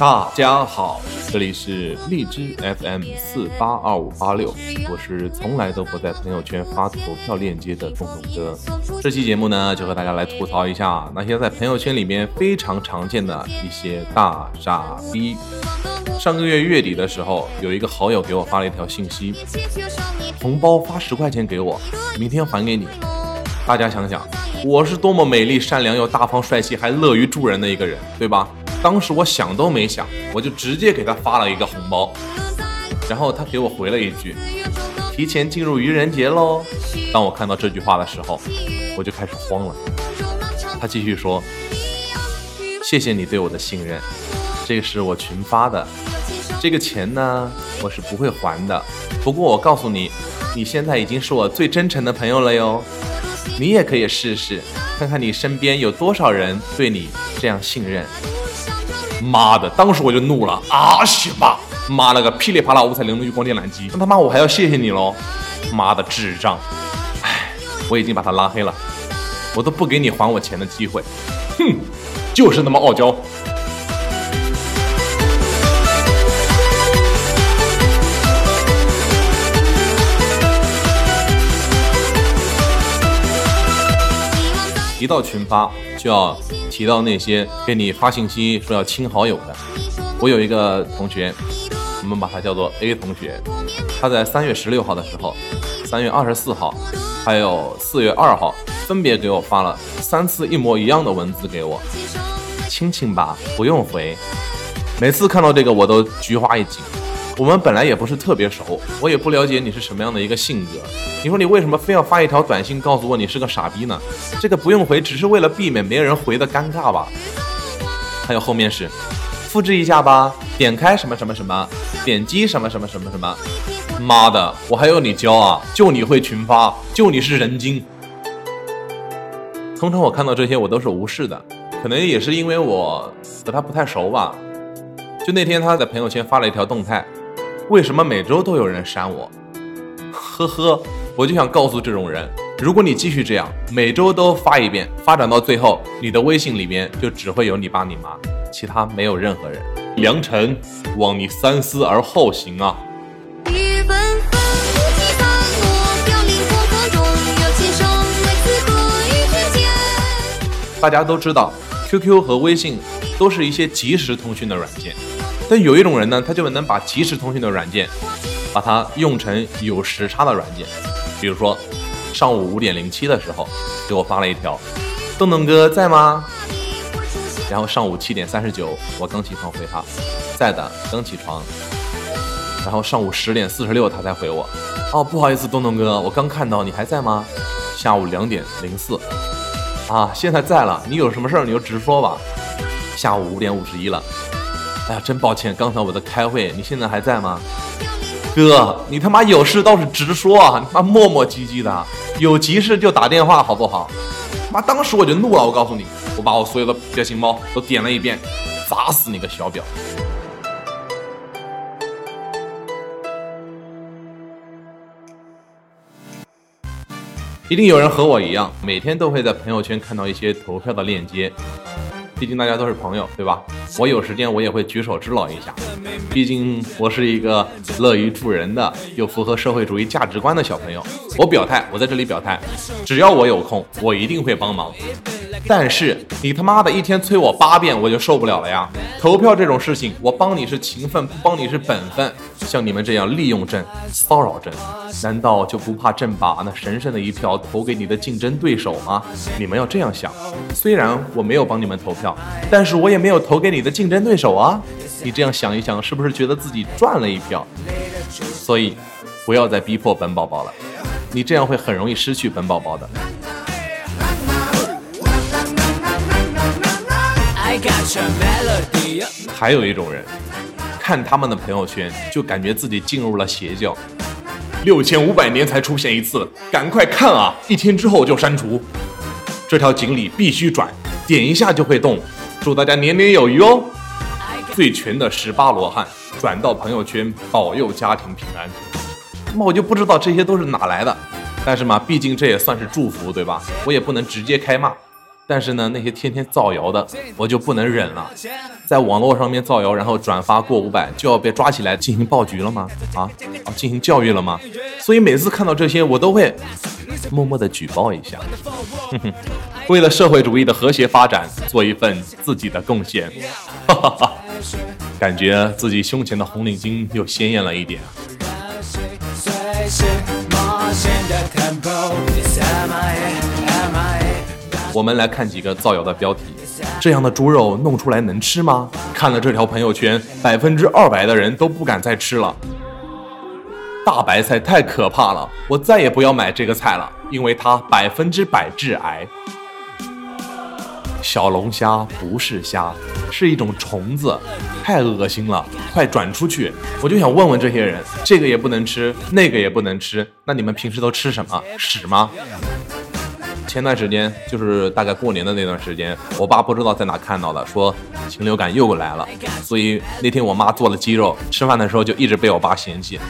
大家好，这里是荔枝 FM 四八二五八六，我是从来都不在朋友圈发投票链接的东东哥。这期节目呢，就和大家来吐槽一下那些在朋友圈里面非常常见的一些大傻逼。上个月月底的时候，有一个好友给我发了一条信息，红包发十块钱给我，明天还给你。大家想想，我是多么美丽、善良又大方、帅气，还乐于助人的一个人，对吧？当时我想都没想，我就直接给他发了一个红包，然后他给我回了一句：“提前进入愚人节喽。”当我看到这句话的时候，我就开始慌了。他继续说：“谢谢你对我的信任，这个是我群发的，这个钱呢，我是不会还的。不过我告诉你，你现在已经是我最真诚的朋友了哟。”你也可以试试，看看你身边有多少人对你这样信任。妈的，当时我就怒了啊！西吧，妈了个噼里啪啦五彩玲珑就光电缆机，那他妈我还要谢谢你喽！妈的智障！哎，我已经把他拉黑了，我都不给你还我钱的机会。哼，就是那么傲娇。到群发，就要提到那些给你发信息说要亲好友的。我有一个同学，我们把他叫做 A 同学，他在三月十六号的时候、三月二十四号，还有四月二号，分别给我发了三次一模一样的文字给我，亲亲吧，不用回。每次看到这个，我都菊花一紧。我们本来也不是特别熟，我也不了解你是什么样的一个性格。你说你为什么非要发一条短信告诉我你是个傻逼呢？这个不用回，只是为了避免没人回的尴尬吧。还有后面是，复制一下吧，点开什么什么什么，点击什么什么什么什么。妈的，我还有你教啊？就你会群发，就你是人精。通常我看到这些我都是无视的，可能也是因为我和他不太熟吧。就那天他在朋友圈发了一条动态。为什么每周都有人删我？呵呵，我就想告诉这种人，如果你继续这样，每周都发一遍，发展到最后，你的微信里面就只会有你爸你妈，其他没有任何人。良辰，望你三思而后行啊！大家都知道，QQ 和微信都是一些即时通讯的软件。但有一种人呢，他就能把即时通讯的软件，把它用成有时差的软件。比如说，上午五点零七的时候，给我发了一条：“东东哥在吗？”然后上午七点三十九，我刚起床回他：“在的，刚起床。”然后上午十点四十六，他才回我：“哦，不好意思，东东哥，我刚看到你还在吗？”下午两点零四，啊，现在在了。你有什么事儿你就直说吧。下午五点五十一了。哎呀，真抱歉，刚才我在开会。你现在还在吗，哥？你他妈有事倒是直说啊！你妈磨磨唧唧的，有急事就打电话好不好？妈，当时我就怒了，我告诉你，我把我所有的表情包都点了一遍，砸死你个小婊！一定有人和我一样，每天都会在朋友圈看到一些投票的链接。毕竟大家都是朋友，对吧？我有时间我也会举手之劳一下。毕竟我是一个乐于助人的又符合社会主义价值观的小朋友。我表态，我在这里表态，只要我有空，我一定会帮忙。但是你他妈的一天催我八遍，我就受不了了呀！投票这种事情，我帮你是情分，不帮你是本分。像你们这样利用朕、骚扰朕，难道就不怕朕把那神圣的一票投给你的竞争对手吗？你们要这样想。虽然我没有帮你们投票，但是我也没有投给你的竞争对手啊。你这样想一想，是不是觉得自己赚了一票？所以，不要再逼迫本宝宝了，你这样会很容易失去本宝宝的。还有一种人，看他们的朋友圈就感觉自己进入了邪教，六千五百年才出现一次，赶快看啊！一天之后就删除，这条锦鲤必须转，点一下就会动。祝大家年年有余哦！最全的十八罗汉转到朋友圈，保佑家庭平安。那么我就不知道这些都是哪来的，但是嘛，毕竟这也算是祝福，对吧？我也不能直接开骂。但是呢，那些天天造谣的，我就不能忍了。在网络上面造谣，然后转发过五百，就要被抓起来进行暴局了吗？啊啊，进行教育了吗？所以每次看到这些，我都会默默的举报一下。为了社会主义的和谐发展，做一份自己的贡献。哈哈哈，感觉自己胸前的红领巾又鲜艳了一点。我们来看几个造谣的标题：这样的猪肉弄出来能吃吗？看了这条朋友圈，百分之二百的人都不敢再吃了。大白菜太可怕了，我再也不要买这个菜了，因为它百分之百致癌。小龙虾不是虾，是一种虫子，太恶心了！快转出去！我就想问问这些人，这个也不能吃，那个也不能吃，那你们平时都吃什么？屎吗？前段时间就是大概过年的那段时间，我爸不知道在哪看到的，说禽流感又来了，所以那天我妈做了鸡肉，吃饭的时候就一直被我爸嫌弃。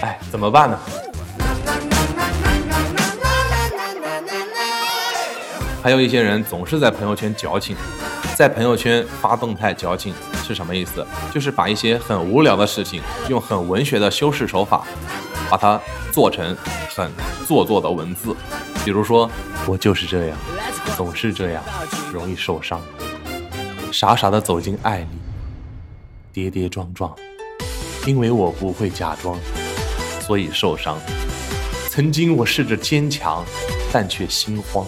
哎，怎么办呢？还有一些人总是在朋友圈矫情，在朋友圈发动态矫情是什么意思？就是把一些很无聊的事情用很文学的修饰手法，把它做成很做作的文字。比如说，我就是这样，总是这样，容易受伤，傻傻的走进爱里，跌跌撞撞，因为我不会假装，所以受伤。曾经我试着坚强，但却心慌。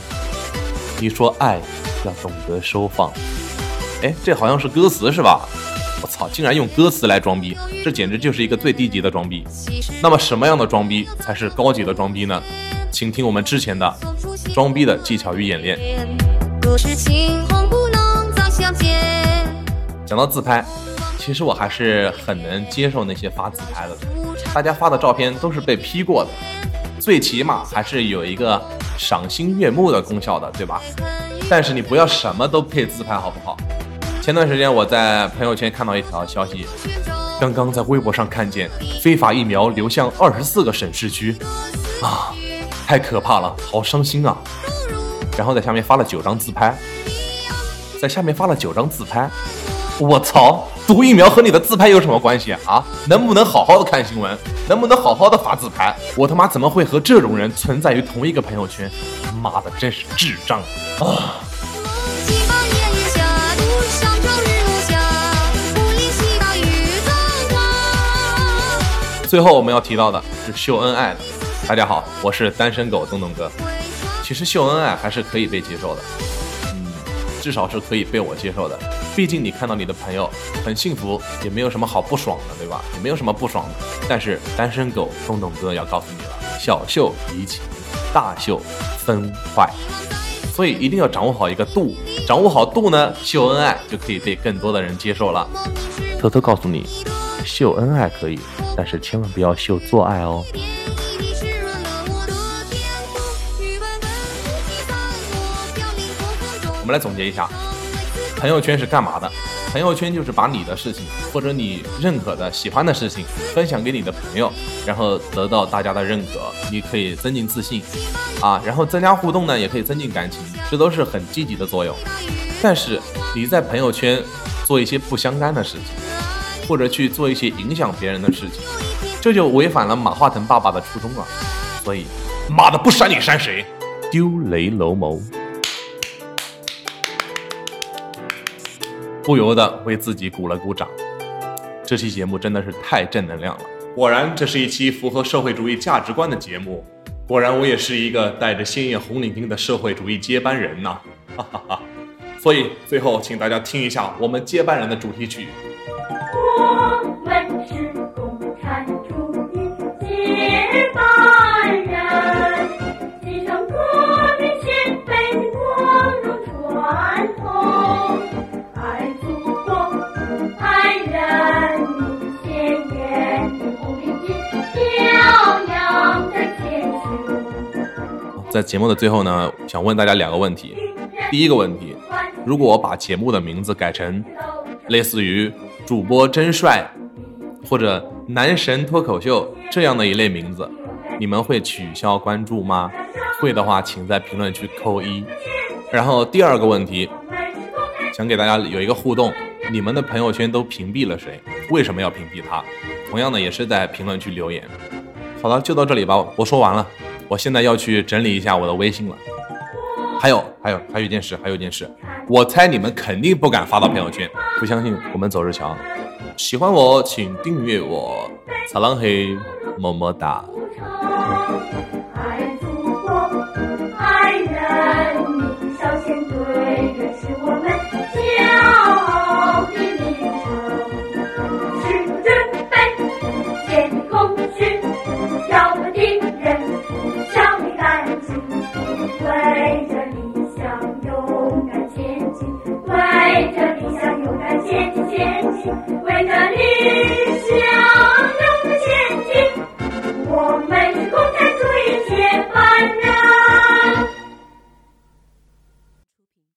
你说爱要懂得收放，哎，这好像是歌词是吧？我操，竟然用歌词来装逼，这简直就是一个最低级的装逼。那么什么样的装逼才是高级的装逼呢？请听我们之前的装逼的技巧与演练。讲到自拍，其实我还是很能接受那些发自拍的，大家发的照片都是被 P 过的，最起码还是有一个。赏心悦目的功效的，对吧？但是你不要什么都配自拍，好不好？前段时间我在朋友圈看到一条消息，刚刚在微博上看见非法疫苗流向二十四个省市区，啊，太可怕了，好伤心啊！然后在下面发了九张自拍，在下面发了九张自拍，我操！毒疫苗和你的自拍有什么关系啊？能不能好好的看新闻？能不能好好的发自拍？我他妈怎么会和这种人存在于同一个朋友圈？妈的，真是智障啊！最后我们要提到的是秀恩爱的。大家好，我是单身狗东东哥。其实秀恩爱还是可以被接受的。嗯至少是可以被我接受的，毕竟你看到你的朋友很幸福，也没有什么好不爽的，对吧？也没有什么不爽的。但是单身狗东东哥要告诉你了，小秀怡情，大秀分坏，所以一定要掌握好一个度，掌握好度呢，秀恩爱就可以被更多的人接受了。偷偷告诉你，秀恩爱可以，但是千万不要秀做爱哦。我们来总结一下，朋友圈是干嘛的？朋友圈就是把你的事情或者你认可的、喜欢的事情分享给你的朋友，然后得到大家的认可，你可以增进自信，啊，然后增加互动呢，也可以增进感情，这都是很积极的作用。但是你在朋友圈做一些不相干的事情，或者去做一些影响别人的事情，这就违反了马化腾爸爸的初衷了。所以，妈的，不删你删谁？丢雷楼谋。不由得为自己鼓了鼓掌，这期节目真的是太正能量了。果然，这是一期符合社会主义价值观的节目。果然，我也是一个带着鲜艳红领巾的社会主义接班人呐！哈哈哈。所以，最后请大家听一下我们接班人的主题曲。在节目的最后呢，想问大家两个问题。第一个问题，如果我把节目的名字改成类似于“主播真帅”或者“男神脱口秀”这样的一类名字，你们会取消关注吗？会的话，请在评论区扣一。然后第二个问题，想给大家有一个互动，你们的朋友圈都屏蔽了谁？为什么要屏蔽他？同样的也是在评论区留言。好了，就到这里吧，我说完了。我现在要去整理一下我的微信了。还有，还有，还有一件事，还有一件事，我猜你们肯定不敢发到朋友圈。不相信，我们走着瞧。喜欢我，请订阅我。撒浪嘿，么么哒。为